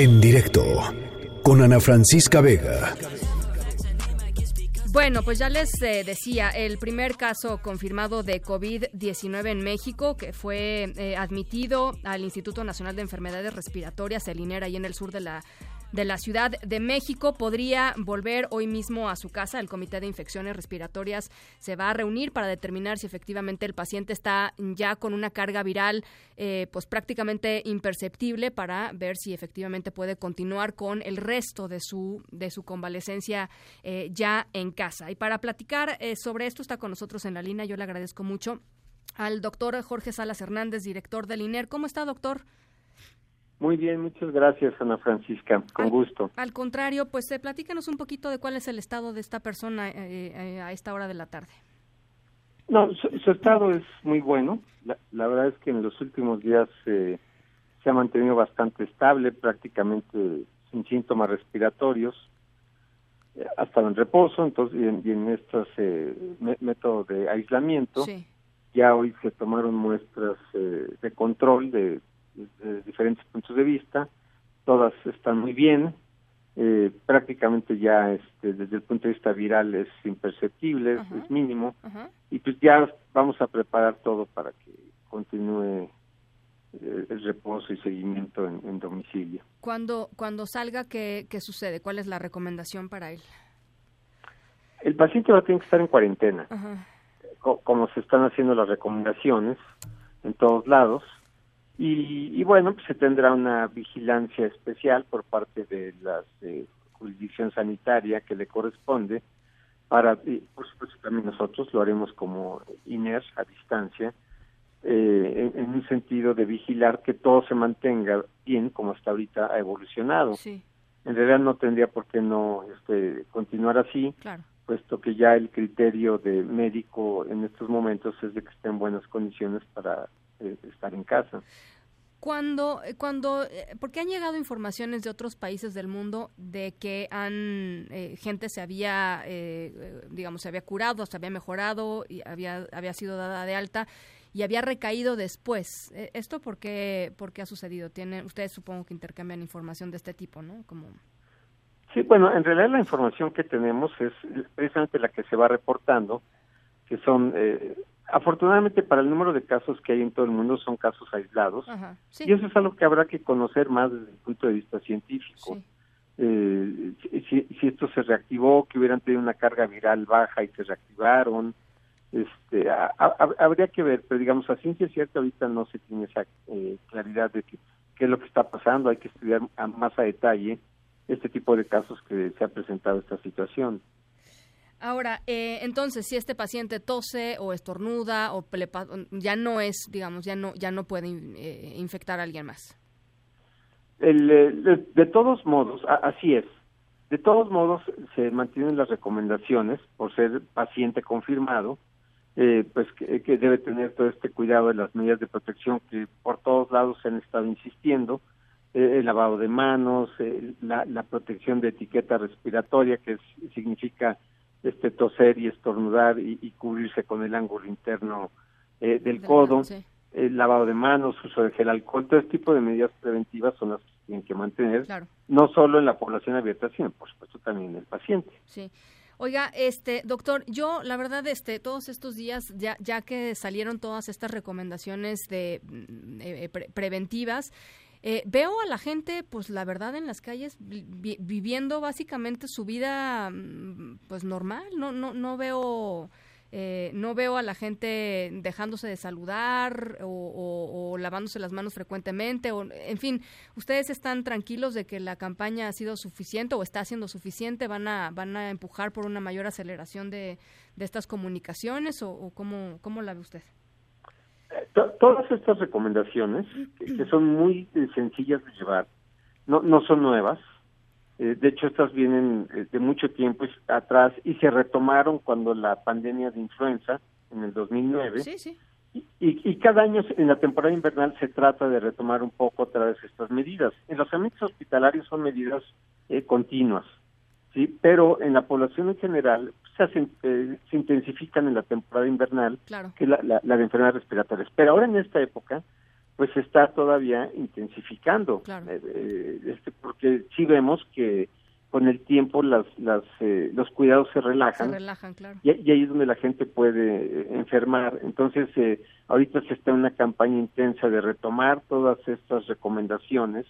En directo con Ana Francisca Vega. Bueno, pues ya les eh, decía, el primer caso confirmado de COVID-19 en México, que fue eh, admitido al Instituto Nacional de Enfermedades Respiratorias, el INER, ahí en el sur de la de la Ciudad de México podría volver hoy mismo a su casa. El Comité de Infecciones Respiratorias se va a reunir para determinar si efectivamente el paciente está ya con una carga viral eh, pues prácticamente imperceptible para ver si efectivamente puede continuar con el resto de su, de su convalecencia eh, ya en casa. Y para platicar eh, sobre esto está con nosotros en la línea. Yo le agradezco mucho al doctor Jorge Salas Hernández, director del INER. ¿Cómo está, doctor? Muy bien, muchas gracias, Ana Francisca, con gusto. Al contrario, pues eh, platícanos un poquito de cuál es el estado de esta persona eh, eh, a esta hora de la tarde. No, su, estado es muy bueno. La, verdad es que en los últimos días se ha mantenido bastante estable, prácticamente sin síntomas respiratorios. Ha estado en reposo, entonces, y en, estos métodos de aislamiento. Ya hoy se tomaron muestras de control de diferentes puntos de vista, todas están muy bien, eh, prácticamente ya este, desde el punto de vista viral es imperceptible, es mínimo, y pues ya vamos a preparar todo para que continúe eh, el reposo y seguimiento en, domicilio. Cuando, cuando salga, ¿qué, ¿qué sucede? ¿Cuál es la recomendación para él? El paciente va a tener que estar en cuarentena, como se están haciendo las recomendaciones en todos lados, y, bueno, pues se tendrá una vigilancia especial por parte de la eh, jurisdicción sanitaria que le corresponde para, por supuesto también nosotros lo haremos como INER a distancia, eh, en, un sentido de vigilar que todo se mantenga bien como hasta ahorita ha evolucionado. En realidad no tendría por qué no este, continuar así, puesto que ya el criterio de médico en estos momentos es de que esté en buenas condiciones para eh, estar en casa. Cuando, eh, cuando, eh, porque han llegado informaciones de otros países del mundo de que han, gente se había, digamos, se había curado, se había mejorado y había, había sido dada de alta y había recaído después. ¿Esto por qué, por qué ha sucedido? Tiene, ustedes supongo que intercambian información de este tipo, ¿no? Como... Sí, bueno, en realidad la información que tenemos es precisamente la que se va reportando, que son Afortunadamente para el número de casos que hay en todo el mundo son casos aislados y eso es algo que habrá que conocer más desde el punto de vista científico. Eh, si, si, esto se reactivó, que hubieran tenido una carga viral baja y se reactivaron, este, habría que ver, pero digamos a ciencia cierta ahorita no se tiene esa eh, claridad de qué es lo que está pasando, hay que estudiar más a detalle este tipo de casos que se ha presentado esta situación. Ahora, eh, entonces, si este paciente tose o estornuda o ya no es, digamos, ya no, ya no puede eh, infectar a alguien más. Eh, de, todos modos, así es. De todos modos, se mantienen las recomendaciones por ser paciente confirmado, pues que, debe tener todo este cuidado de las medidas de protección que por todos lados se han estado insistiendo, el lavado de manos, la, la, protección de etiqueta respiratoria, que significa este toser y estornudar y, cubrirse con el ángulo interno eh, del codo, el lavado de manos, uso de gel alcohol, todo este tipo de medidas preventivas son las que tienen que mantener, no solo en la población abierta, sino por supuesto también en el paciente. Sí. Oiga, este doctor, yo la verdad, este, todos estos días, ya, ya que salieron todas estas recomendaciones de mm, eh, preventivas, eh, veo a la gente, pues la verdad, en las calles viviendo básicamente su vida, mm, pues normal. No, no, no veo. Eh, no veo a la gente dejándose de saludar o, lavándose las manos frecuentemente. O, en fin, ¿ustedes están tranquilos de que la campaña ha sido suficiente o está siendo suficiente? ¿Van a, van a empujar por una mayor aceleración de, de estas comunicaciones o, o cómo, cómo la ve usted? Todas estas recomendaciones, que son muy eh, sencillas de llevar, no, no son nuevas. Eh, de hecho, estas vienen eh, de mucho tiempo atrás y se retomaron cuando la pandemia de influenza en el 2009. Sí, sí. Y, y, cada año en la temporada invernal se trata de retomar un poco otra vez estas medidas. En los ambientes hospitalarios son medidas continuas, sí, pero en la población en general se, eh, se intensifican en la temporada invernal, que la, la, de enfermedades respiratorias. Pero ahora en esta época, pues se está todavía intensificando, eh, este, porque sí vemos que con el tiempo las, las, los cuidados se relajan, y, ahí es donde la gente puede enfermar. Entonces, ahorita se está en una campaña intensa de retomar todas estas recomendaciones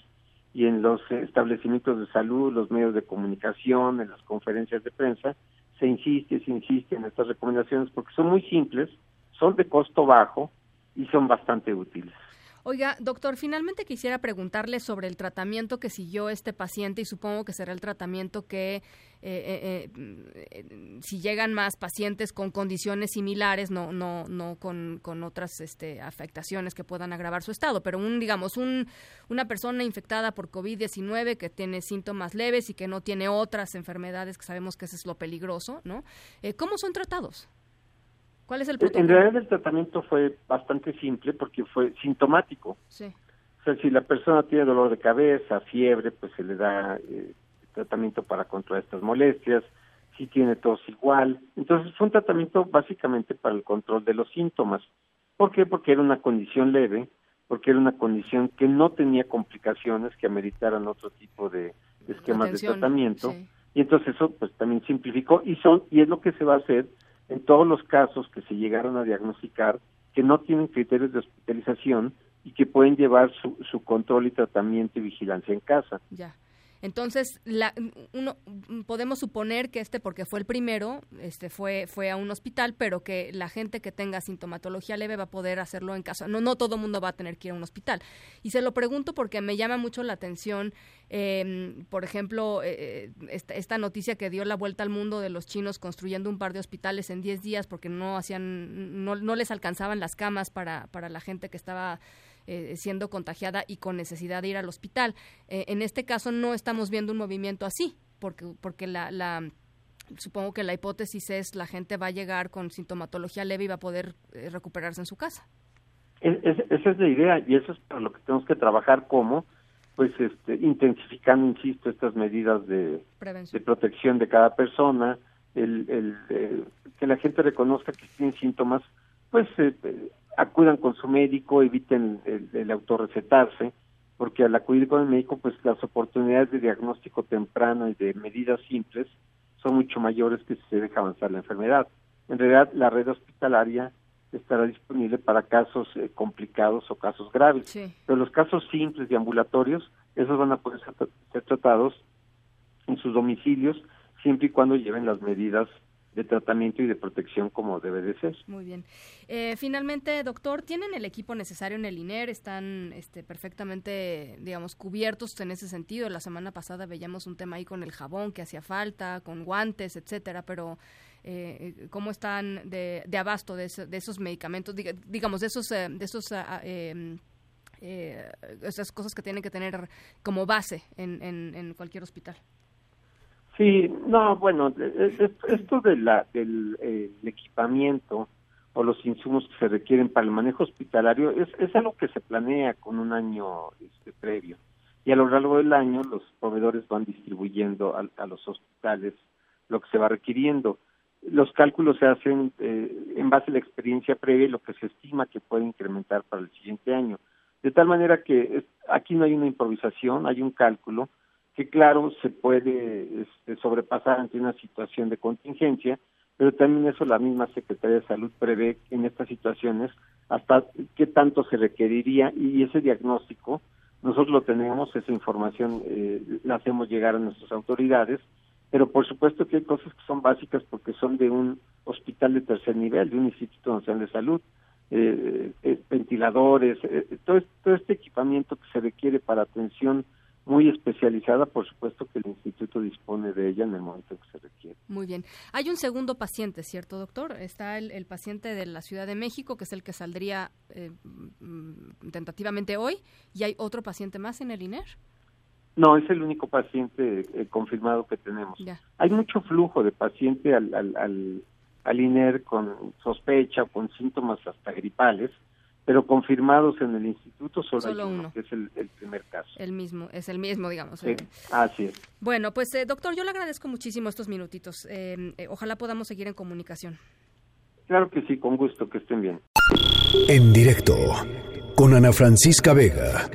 y en los establecimientos de salud, los medios de comunicación, en las conferencias de prensa, se insiste, se insiste en estas recomendaciones porque son muy simples, son de costo bajo y son bastante útiles. Oiga, doctor, finalmente quisiera preguntarle sobre el tratamiento que siguió este paciente y supongo que será el tratamiento que eh, eh, eh, si llegan más pacientes con condiciones similares, no no no con, con otras este, afectaciones que puedan agravar su estado, pero un digamos un una persona infectada por COVID-19 que tiene síntomas leves y que no tiene otras enfermedades que sabemos que eso es lo peligroso, ¿no? ¿Cómo son tratados? ¿Cuál es el En realidad el tratamiento fue bastante simple porque fue sintomático. Sí. O sea, si la persona tiene dolor de cabeza, fiebre, pues se le da eh, tratamiento para controlar estas molestias. Si tiene tos igual. Entonces fue un tratamiento básicamente para el control de los síntomas. ¿Por qué? Porque era una condición leve, porque era una condición que no tenía complicaciones que ameritaran otro tipo de, esquemas de tratamiento. Y entonces eso pues también simplificó y son y es lo que se va a hacer en todos los casos que se llegaron a diagnosticar que no tienen criterios de hospitalización y que pueden llevar su, su control y tratamiento y vigilancia en casa. Ya. Entonces, la, uno, podemos suponer que este, porque fue el primero, este fue, fue a un hospital, pero que la gente que tenga sintomatología leve va a poder hacerlo en casa. No, no todo mundo va a tener que ir a un hospital. Y se lo pregunto porque me llama mucho la atención, em, por ejemplo, eh, eh, esta, noticia que dio la vuelta al mundo de los chinos construyendo un par de hospitales en 10 días porque no hacían, no, no les alcanzaban las camas para, para la gente que estaba eh, siendo contagiada y con necesidad de ir al hospital. Eh, en este caso no estamos viendo un movimiento así, porque, porque la, la supongo que la hipótesis es la gente va a llegar con sintomatología leve y va a poder eh, recuperarse en su casa. esa es la idea y eso es para lo que tenemos que trabajar como pues este intensificando insisto estas medidas de, de protección de cada persona el, el que la gente reconozca que tiene síntomas pues acudan con su médico, eviten el, autorrecetarse, porque al acudir con el médico, pues las oportunidades de diagnóstico temprano y de medidas simples son mucho mayores que si se deja avanzar la enfermedad. En realidad, la red hospitalaria estará disponible para casos eh, complicados o casos graves, pero los casos simples y ambulatorios, esos van a poder ser tratados en sus domicilios siempre y cuando lleven las medidas de tratamiento y de protección como debe de ser. Muy bien. Eh, finalmente, doctor, ¿tienen el equipo necesario en el INER? ¿Están este, perfectamente, digamos, cubiertos en ese sentido? La semana pasada veíamos un tema ahí con el jabón que hacía falta, con guantes, etcétera, pero eh, ¿cómo están de, de abasto de, esos medicamentos, digamos, de esos, eh, de esos ah, em, esas cosas que tienen que tener como base en, en cualquier hospital? Sí, no, bueno, e, e, esto de la, del equipamiento o los insumos que se requieren para el manejo hospitalario es, es algo que se planea con un año este, previo y a lo largo del año los proveedores van distribuyendo a, los hospitales lo que se va requiriendo. Los cálculos se hacen eh, en base a la experiencia previa y lo que se estima que puede incrementar para el siguiente año. De tal manera que aquí no hay una improvisación, hay un cálculo que claro se puede este, sobrepasar ante una situación de contingencia, pero también eso la misma Secretaría de Salud prevé en estas situaciones hasta qué tanto se requeriría y ese diagnóstico nosotros lo tenemos, esa información eh, la hacemos llegar a nuestras autoridades, pero por supuesto que hay cosas que son básicas porque son de un hospital de tercer nivel, de un Instituto Nacional de Salud, eh, eh, ventiladores, todo, todo este equipamiento que se requiere para atención muy especializada, por supuesto que el instituto dispone de ella en el momento que se requiere. Muy bien. Hay un segundo paciente, ¿cierto, doctor? Está el, paciente de la Ciudad de México, que es el que saldría eh, mm, tentativamente hoy, y hay otro paciente más en el INER. No, es el único paciente eh, confirmado que tenemos. Hay mucho flujo de paciente al, al, al, al INER con sospecha o con síntomas hasta gripales, pero confirmados en el instituto solo, uno, que es el, primer caso. El mismo, es el mismo, digamos. Sí, eh. así es. Bueno, pues eh, doctor, yo le agradezco muchísimo estos minutitos. Eh, ojalá podamos seguir en comunicación. Claro que sí, con gusto, que estén bien. En directo con Ana Francisca Vega.